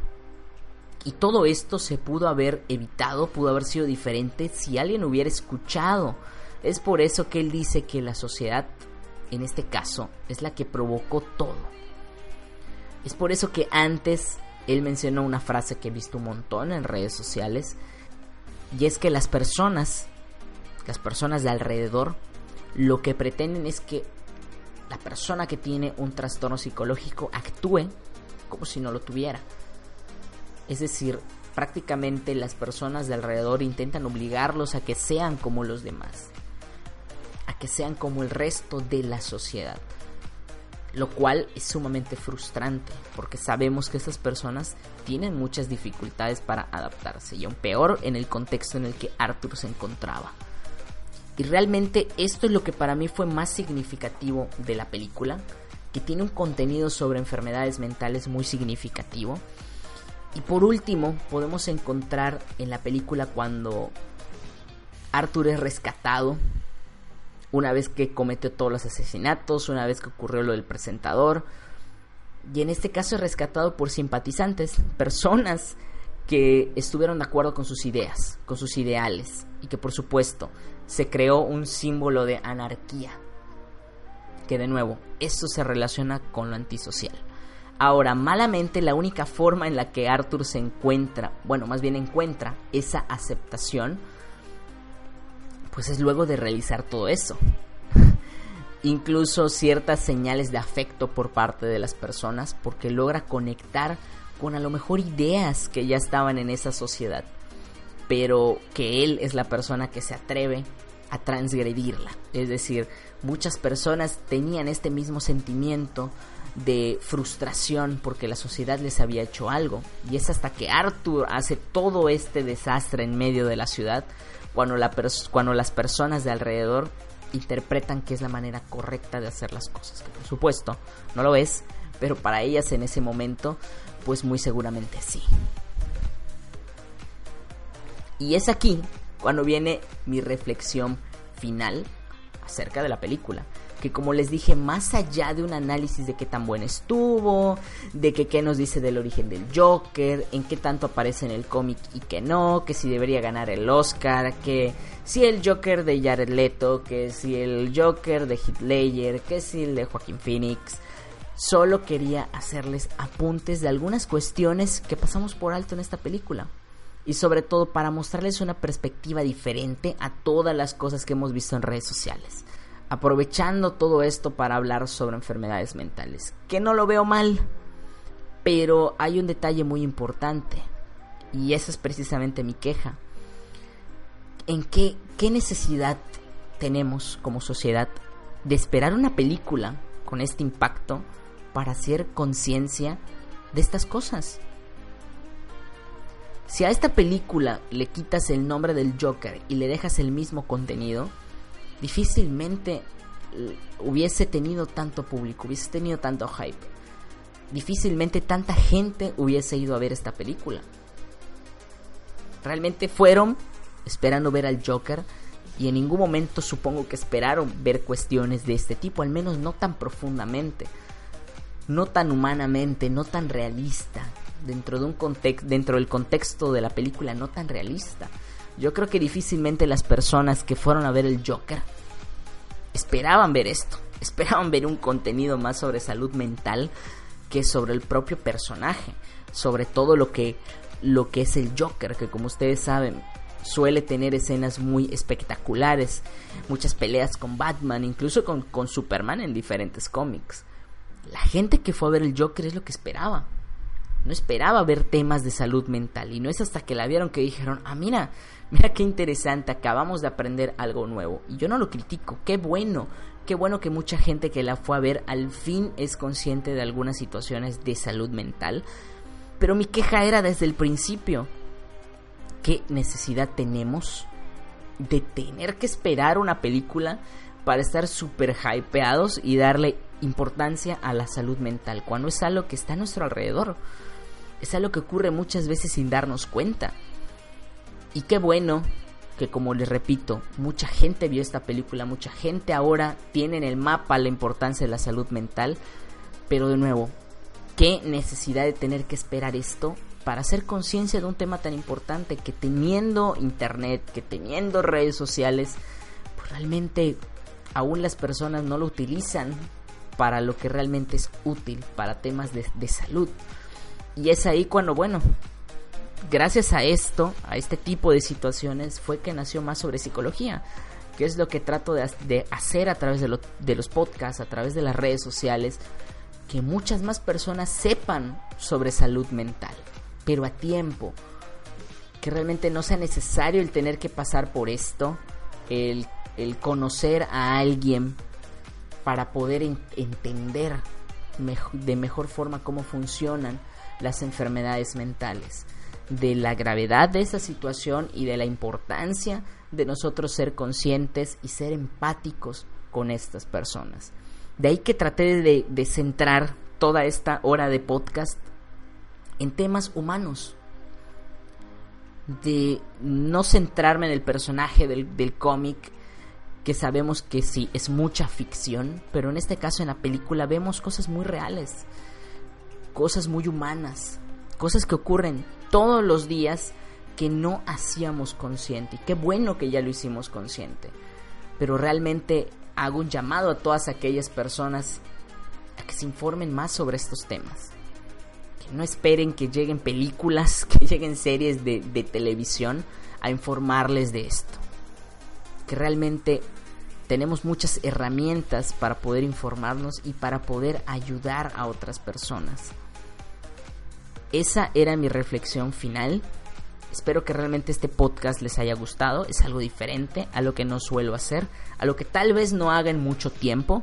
Y todo esto se pudo haber evitado, pudo haber sido diferente si alguien hubiera escuchado. Es por eso que él dice que la sociedad, en este caso, es la que provocó todo. Es por eso que antes él mencionó una frase que he visto un montón en redes sociales, y es que las personas, las personas de alrededor, lo que pretenden es que la persona que tiene un trastorno psicológico actúe como si no lo tuviera. Es decir, prácticamente las personas de alrededor intentan obligarlos a que sean como los demás, a que sean como el resto de la sociedad. Lo cual es sumamente frustrante porque sabemos que estas personas tienen muchas dificultades para adaptarse y aún peor en el contexto en el que Arthur se encontraba. Y realmente esto es lo que para mí fue más significativo de la película, que tiene un contenido sobre enfermedades mentales muy significativo y por último, podemos encontrar en la película cuando Arthur es rescatado, una vez que cometió todos los asesinatos, una vez que ocurrió lo del presentador, y en este caso es rescatado por simpatizantes, personas que estuvieron de acuerdo con sus ideas, con sus ideales, y que por supuesto se creó un símbolo de anarquía, que de nuevo, esto se relaciona con lo antisocial. Ahora, malamente la única forma en la que Arthur se encuentra, bueno, más bien encuentra esa aceptación, pues es luego de realizar todo eso. Incluso ciertas señales de afecto por parte de las personas, porque logra conectar con a lo mejor ideas que ya estaban en esa sociedad, pero que él es la persona que se atreve a transgredirla. Es decir, muchas personas tenían este mismo sentimiento de frustración porque la sociedad les había hecho algo. Y es hasta que Arthur hace todo este desastre en medio de la ciudad cuando, la cuando las personas de alrededor interpretan que es la manera correcta de hacer las cosas. Que por supuesto no lo es, pero para ellas en ese momento, pues muy seguramente sí. Y es aquí cuando viene mi reflexión final acerca de la película que como les dije, más allá de un análisis de qué tan bueno estuvo, de que qué nos dice del origen del Joker, en qué tanto aparece en el cómic y que no, que si debería ganar el Oscar, que si el Joker de Jared Leto, que si el Joker de Heath Ledger, que si el de Joaquín Phoenix. Solo quería hacerles apuntes de algunas cuestiones que pasamos por alto en esta película y sobre todo para mostrarles una perspectiva diferente a todas las cosas que hemos visto en redes sociales aprovechando todo esto para hablar sobre enfermedades mentales. Que no lo veo mal, pero hay un detalle muy importante y esa es precisamente mi queja. ¿En qué, qué necesidad tenemos como sociedad de esperar una película con este impacto para hacer conciencia de estas cosas? Si a esta película le quitas el nombre del Joker y le dejas el mismo contenido, difícilmente eh, hubiese tenido tanto público, hubiese tenido tanto hype. Difícilmente tanta gente hubiese ido a ver esta película. Realmente fueron esperando ver al Joker y en ningún momento supongo que esperaron ver cuestiones de este tipo, al menos no tan profundamente, no tan humanamente, no tan realista, dentro de un dentro del contexto de la película no tan realista. Yo creo que difícilmente las personas que fueron a ver el Joker esperaban ver esto, esperaban ver un contenido más sobre salud mental que sobre el propio personaje, sobre todo lo que lo que es el Joker, que como ustedes saben, suele tener escenas muy espectaculares, muchas peleas con Batman, incluso con, con Superman en diferentes cómics. La gente que fue a ver el Joker es lo que esperaba. No esperaba ver temas de salud mental y no es hasta que la vieron que dijeron, ah, mira, mira qué interesante, acabamos de aprender algo nuevo. Y yo no lo critico, qué bueno, qué bueno que mucha gente que la fue a ver al fin es consciente de algunas situaciones de salud mental. Pero mi queja era desde el principio, ¿qué necesidad tenemos de tener que esperar una película para estar súper hypeados y darle importancia a la salud mental, cuando es algo que está a nuestro alrededor? Es algo que ocurre muchas veces sin darnos cuenta. Y qué bueno que como les repito, mucha gente vio esta película, mucha gente ahora tiene en el mapa la importancia de la salud mental, pero de nuevo, qué necesidad de tener que esperar esto para hacer conciencia de un tema tan importante que teniendo internet, que teniendo redes sociales, pues realmente aún las personas no lo utilizan para lo que realmente es útil, para temas de, de salud. Y es ahí cuando, bueno, gracias a esto, a este tipo de situaciones, fue que nació más sobre psicología, que es lo que trato de, hacer a través de, los podcasts, a través de las redes sociales, que muchas más personas sepan sobre salud mental, pero a tiempo, que realmente no sea necesario el tener que pasar por esto, el conocer a alguien para poder entender de mejor forma cómo funcionan las enfermedades mentales, de la gravedad de esa situación y de la importancia de nosotros ser conscientes y ser empáticos con estas personas. De ahí que traté de, centrar toda esta hora de podcast en temas humanos, de no centrarme en el personaje del, del cómic, que sabemos que sí, es mucha ficción, pero en este caso en la película vemos cosas muy reales cosas muy humanas, cosas que ocurren todos los días que no hacíamos consciente. Y qué bueno que ya lo hicimos consciente. Pero realmente hago un llamado a todas aquellas personas a que se informen más sobre estos temas. Que no esperen que lleguen películas, que lleguen series de, de televisión a informarles de esto. Que realmente tenemos muchas herramientas para poder informarnos y para poder ayudar a otras personas. Esa era mi reflexión final. Espero que realmente este podcast les haya gustado. Es algo diferente a lo que no suelo hacer, a lo que tal vez no haga en mucho tiempo,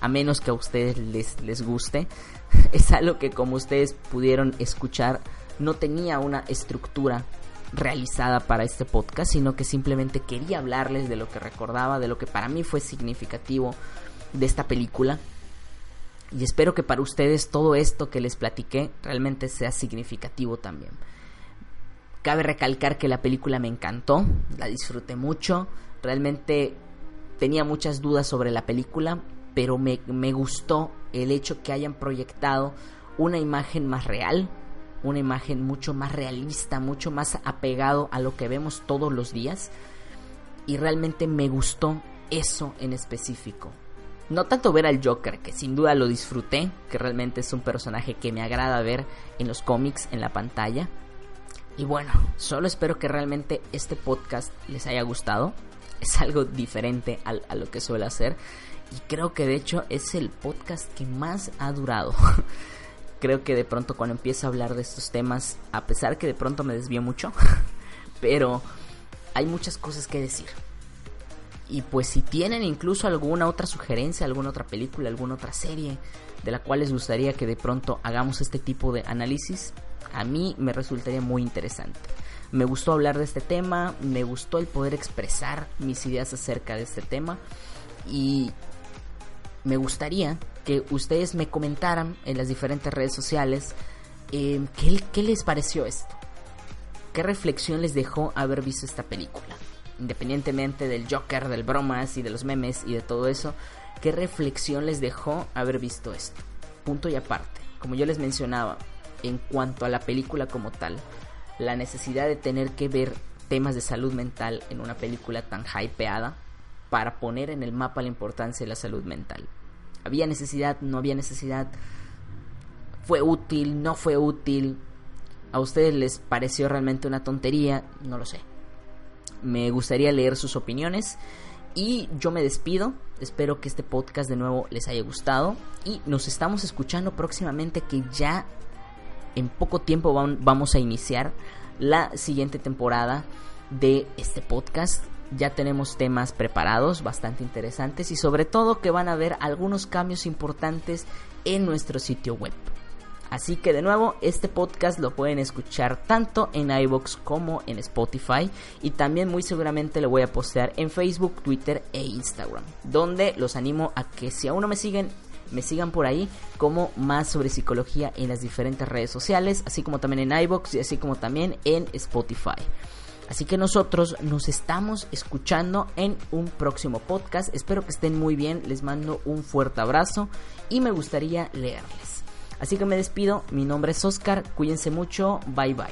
a menos que a ustedes les, les guste. Es algo que como ustedes pudieron escuchar, no tenía una estructura realizada para este podcast, sino que simplemente quería hablarles de lo que recordaba, de lo que para mí fue significativo de esta película y espero que para ustedes todo esto que les platiqué realmente sea significativo también. Cabe recalcar que la película me encantó, la disfruté mucho, realmente tenía muchas dudas sobre la película, pero me, me gustó el hecho que hayan proyectado una imagen más real, una imagen mucho más realista, mucho más apegado a lo que vemos todos los días. Y realmente me gustó eso en específico. No tanto ver al Joker, que sin duda lo disfruté, que realmente es un personaje que me agrada ver en los cómics, en la pantalla. Y bueno, solo espero que realmente este podcast les haya gustado. Es algo diferente a, lo que suelo hacer. Y creo que de hecho es el podcast que más ha durado. creo que de pronto cuando empiezo a hablar de estos temas, a pesar que de pronto me desvío mucho, pero hay muchas cosas que decir. Y pues si tienen incluso alguna otra sugerencia, alguna otra película, alguna otra serie de la cual les gustaría que de pronto hagamos este tipo de análisis, a mí me resultaría muy interesante. Me gustó hablar de este tema, me gustó el poder expresar mis ideas acerca de este tema y me gustaría que ustedes me comentaran en las diferentes redes sociales ¿qué, qué les pareció esto. ¿Qué reflexión les dejó haber visto esta película? Independientemente del Joker, del bromas y de los memes y de todo eso, ¿qué reflexión les dejó haber visto esto? Punto y aparte, como yo les mencionaba, en cuanto a la película como tal, la necesidad de tener que ver temas de salud mental en una película tan hypeada para poner en el mapa la importancia de la salud mental. ¿Había necesidad? ¿No había necesidad? ¿Fue útil? ¿No fue útil? ¿A ustedes les pareció realmente una tontería? No lo sé Me gustaría leer sus opiniones. Y yo me despido. Espero que este podcast de nuevo les haya gustado. Y nos estamos escuchando próximamente que ya en poco tiempo vamos a iniciar la siguiente temporada de este podcast. Ya tenemos temas preparados bastante interesantes y sobre todo que van a haber algunos cambios importantes en nuestro sitio web. Así que de nuevo, este podcast lo pueden escuchar tanto en iBox como en Spotify. Y también muy seguramente lo voy a postear en Facebook, Twitter e Instagram. Donde los animo a que si aún no me siguen, me sigan por ahí como más sobre psicología en las diferentes redes sociales, así como también en iBox y así como también en Spotify. Así que nosotros nos estamos escuchando en un próximo podcast. Espero que estén muy bien. Les mando un fuerte abrazo y me gustaría leerles. Así que me despido, mi nombre es Oscar, cuídense mucho, bye bye.